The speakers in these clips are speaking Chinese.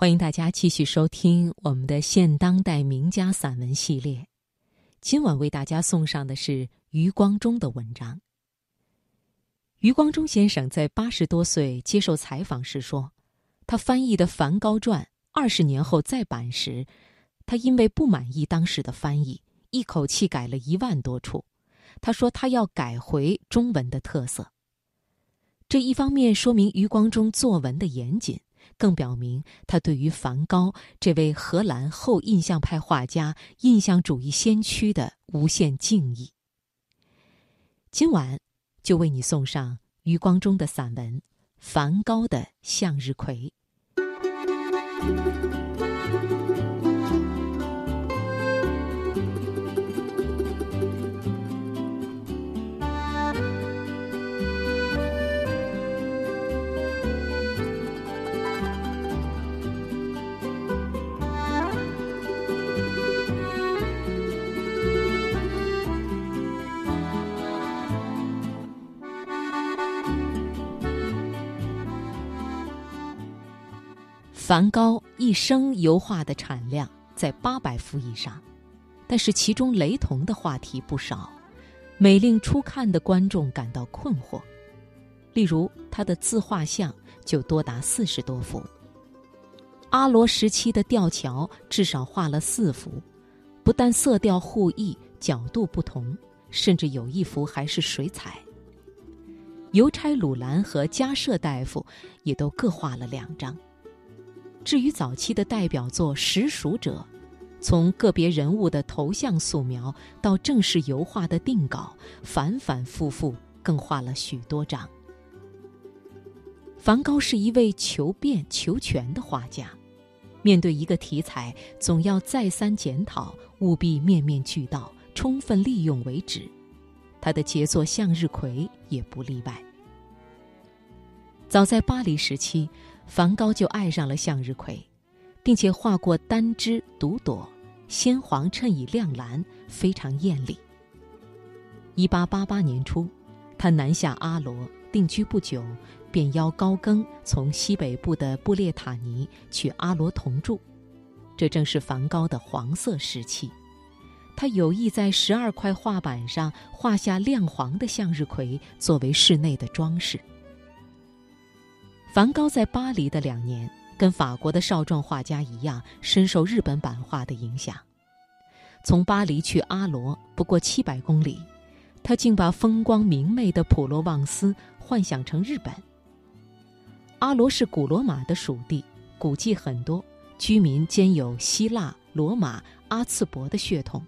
欢迎大家继续收听我们的现当代名家散文系列。今晚为大家送上的是余光中的文章。余光中先生在八十多岁接受采访时说：“他翻译的《梵高传》二十年后再版时，他因为不满意当时的翻译，一口气改了一万多处。他说他要改回中文的特色。这一方面说明余光中作文的严谨。”更表明他对于梵高这位荷兰后印象派画家、印象主义先驱的无限敬意。今晚就为你送上余光中的散文《梵高的向日葵》。梵高一生油画的产量在八百幅以上，但是其中雷同的话题不少，每令初看的观众感到困惑。例如，他的自画像就多达四十多幅。阿罗时期的吊桥至少画了四幅，不但色调互异、角度不同，甚至有一幅还是水彩。邮差鲁兰和加舍大夫也都各画了两张。至于早期的代表作《实属者》，从个别人物的头像素描到正式油画的定稿，反反复复，更画了许多张。梵高是一位求变求全的画家，面对一个题材，总要再三检讨，务必面面俱到，充分利用为止。他的杰作《向日葵》也不例外。早在巴黎时期。梵高就爱上了向日葵，并且画过单枝独朵，鲜黄衬以亮蓝，非常艳丽。一八八八年初，他南下阿罗定居不久，便邀高更从西北部的布列塔尼去阿罗同住。这正是梵高的黄色时期。他有意在十二块画板上画下亮黄的向日葵，作为室内的装饰。梵高在巴黎的两年，跟法国的少壮画家一样，深受日本版画的影响。从巴黎去阿罗不过七百公里，他竟把风光明媚的普罗旺斯幻想成日本。阿罗是古罗马的属地，古迹很多，居民兼有希腊、罗马、阿茨伯的血统，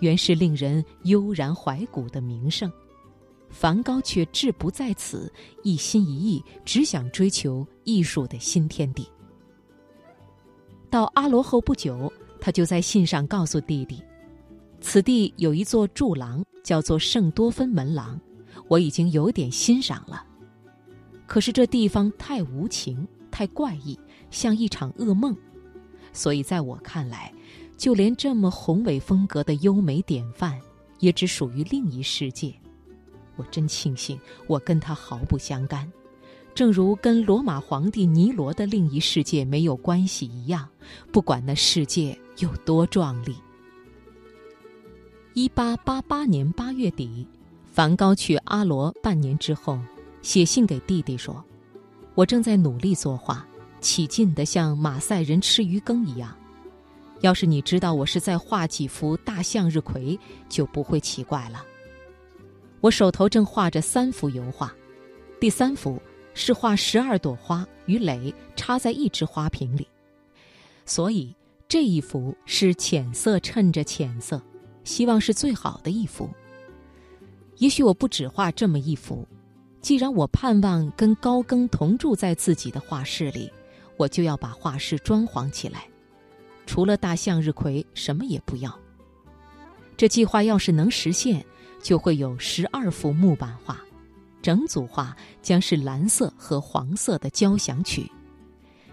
原是令人悠然怀古的名胜。梵高却志不在此，一心一意只想追求艺术的新天地。到阿罗后不久，他就在信上告诉弟弟：“此地有一座柱廊，叫做圣多芬门廊，我已经有点欣赏了。可是这地方太无情，太怪异，像一场噩梦，所以在我看来，就连这么宏伟风格的优美典范，也只属于另一世界。”我真庆幸，我跟他毫不相干，正如跟罗马皇帝尼罗的另一世界没有关系一样。不管那世界有多壮丽。一八八八年八月底，梵高去阿罗半年之后，写信给弟弟说：“我正在努力作画，起劲的像马赛人吃鱼羹一样。要是你知道我是在画几幅大向日葵，就不会奇怪了。”我手头正画着三幅油画，第三幅是画十二朵花与蕾插在一只花瓶里，所以这一幅是浅色衬着浅色，希望是最好的一幅。也许我不只画这么一幅，既然我盼望跟高更同住在自己的画室里，我就要把画室装潢起来，除了大向日葵什么也不要。这计划要是能实现。就会有十二幅木板画，整组画将是蓝色和黄色的交响曲。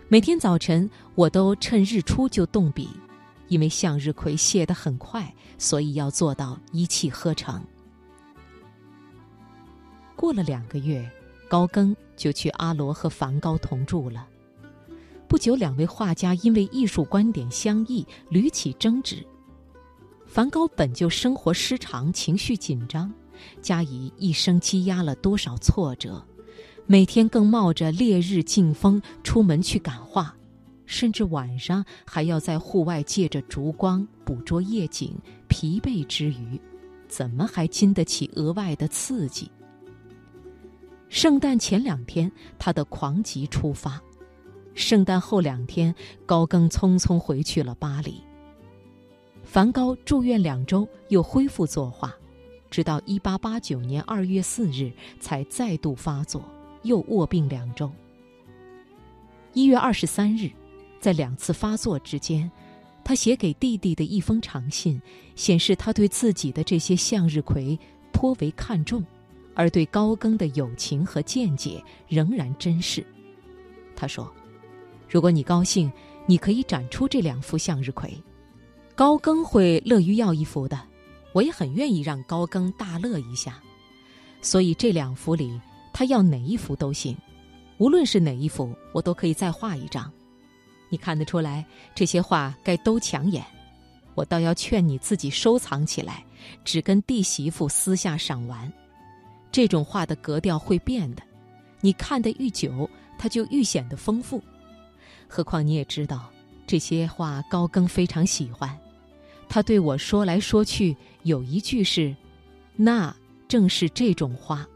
每天早晨，我都趁日出就动笔，因为向日葵谢得很快，所以要做到一气呵成。过了两个月，高更就去阿罗和梵高同住了。不不久，两位画家因为艺术观点相异，屡起争执。梵高本就生活失常，情绪紧张，加以一生积压了多少挫折，每天更冒着烈日劲风出门去赶画，甚至晚上还要在户外借着烛光捕捉夜景，疲惫之余，怎么还经得起额外的刺激？圣诞前两天，他的狂疾出发；圣诞后两天，高更匆匆回去了巴黎。梵高住院两周，又恢复作画，直到一八八九年二月四日才再度发作，又卧病两周。一月二十三日，在两次发作之间，他写给弟弟的一封长信，显示他对自己的这些向日葵颇为看重。而对高更的友情和见解仍然珍视。他说：“如果你高兴，你可以展出这两幅向日葵。高更会乐于要一幅的，我也很愿意让高更大乐一下。所以这两幅里，他要哪一幅都行，无论是哪一幅，我都可以再画一张。你看得出来，这些画该都抢眼。我倒要劝你自己收藏起来，只跟弟媳妇私下赏玩。”这种画的格调会变的，你看得愈久，它就愈显得丰富。何况你也知道，这些画高更非常喜欢。他对我说来说去，有一句是：“那正是这种花。”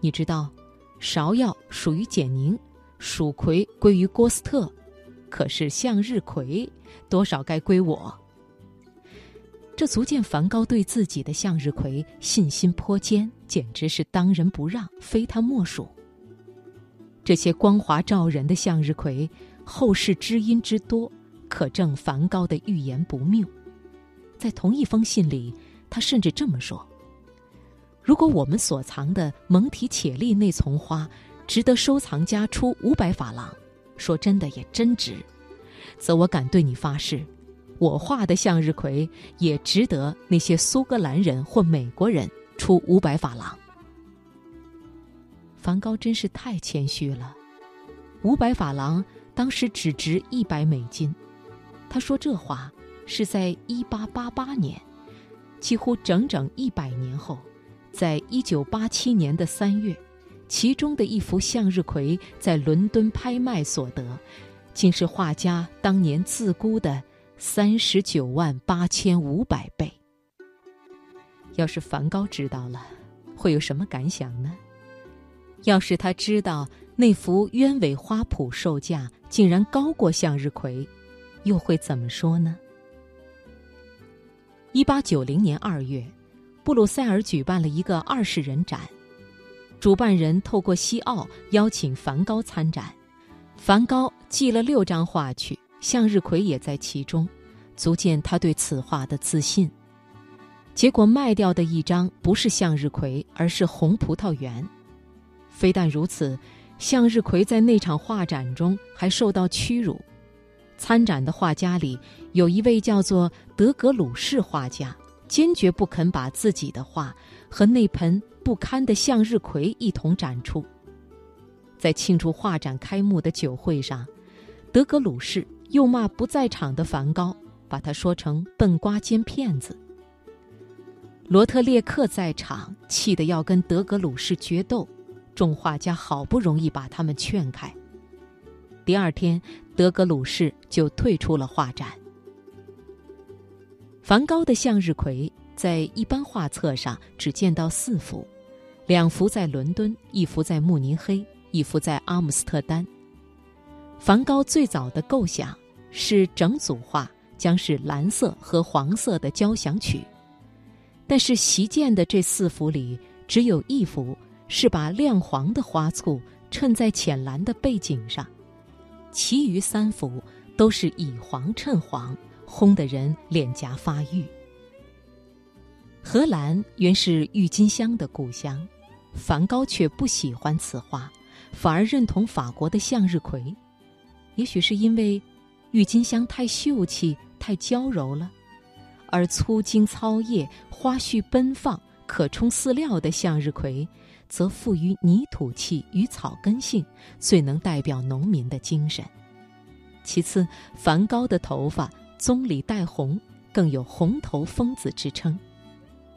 你知道，芍药属于简宁，蜀葵归于郭斯特，可是向日葵多少该归我。这足见梵高对自己的向日葵信心颇坚，简直是当仁不让，非他莫属。这些光华照人的向日葵，后世知音之多，可证梵高的预言不谬。在同一封信里，他甚至这么说：“如果我们所藏的蒙提且利那丛花值得收藏家出五百法郎，说真的也真值，则我敢对你发誓。”我画的向日葵也值得那些苏格兰人或美国人出五百法郎。梵高真是太谦虚了，五百法郎当时只值一百美金。他说这话是在一八八八年，几乎整整一百年后，在一九八七年的三月，其中的一幅向日葵在伦敦拍卖所得，竟是画家当年自估的。三十九万八千五百倍。要是梵高知道了，会有什么感想呢？要是他知道那幅鸢尾花圃售价竟然高过向日葵，又会怎么说呢？一八九零年二月，布鲁塞尔举办了一个二十人展，主办人透过西奥邀请梵高参展，梵高寄了六张画去。向日葵也在其中，足见他对此画的自信。结果卖掉的一张不是向日葵，而是红葡萄园。非但如此，向日葵在那场画展中还受到屈辱。参展的画家里有一位叫做德格鲁士画家，坚决不肯把自己的画和那盆不堪的向日葵一同展出。在庆祝画展开幕的酒会上，德格鲁士。又骂不在场的梵高，把他说成笨瓜兼骗子。罗特列克在场，气得要跟德格鲁士决斗，众画家好不容易把他们劝开。第二天，德格鲁士就退出了画展。梵高的向日葵在一般画册上只见到四幅，两幅在伦敦，一幅在慕尼黑，一幅在阿姆斯特丹。梵高最早的构想。是整组画将是蓝色和黄色的交响曲，但是习见的这四幅里，只有一幅是把亮黄的花簇衬在浅蓝的背景上，其余三幅都是以黄衬黄，烘得人脸颊发郁。荷兰原是郁金香的故乡，梵高却不喜欢此画，反而认同法国的向日葵，也许是因为。郁金香太秀气、太娇柔了，而粗茎糙叶、花序奔放、可充饲料的向日葵，则富于泥土气与草根性，最能代表农民的精神。其次，梵高的头发棕里带红，更有“红头疯子”之称。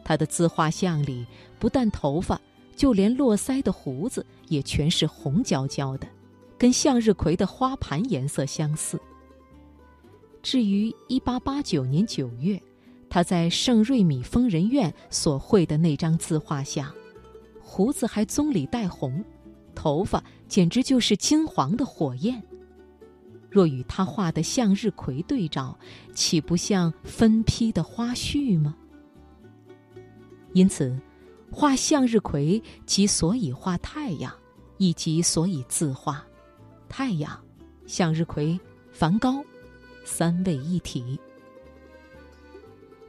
他的自画像里，不但头发，就连络腮的胡子也全是红焦焦的，跟向日葵的花盘颜色相似。至于1889年9月，他在圣瑞米疯人院所绘的那张自画像，胡子还棕里带红，头发简直就是金黄的火焰。若与他画的向日葵对照，岂不像分批的花絮吗？因此，画向日葵即所以画太阳，以及所以自画太阳、向日葵、梵高。三位一体。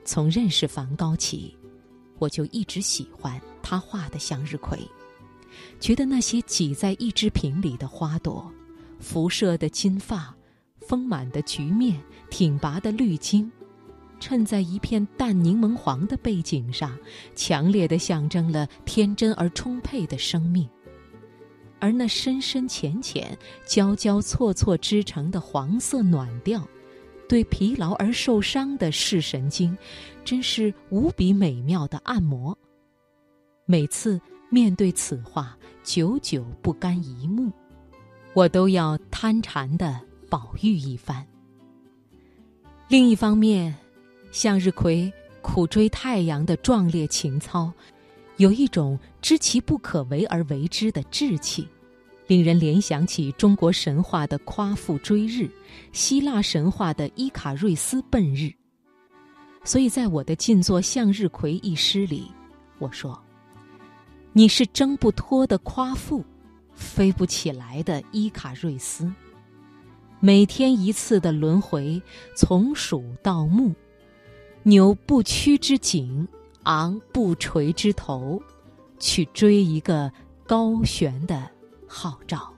从认识梵高起，我就一直喜欢他画的向日葵，觉得那些挤在一只瓶里的花朵、辐射的金发、丰满的菊面、挺拔的绿茎，衬在一片淡柠檬黄的背景上，强烈的象征了天真而充沛的生命。而那深深浅浅、交交错错织成的黄色暖调。对疲劳而受伤的视神经，真是无比美妙的按摩。每次面对此画，久久不甘一目，我都要贪馋的宝玉一番。另一方面，向日葵苦追太阳的壮烈情操，有一种知其不可为而为之的志气。令人联想起中国神话的夸父追日，希腊神话的伊卡瑞斯奔日。所以在我的静坐向日葵一诗里，我说：“你是挣不脱的夸父，飞不起来的伊卡瑞斯。每天一次的轮回，从鼠到木，扭不屈之颈，昂不垂之头，去追一个高悬的。”号召。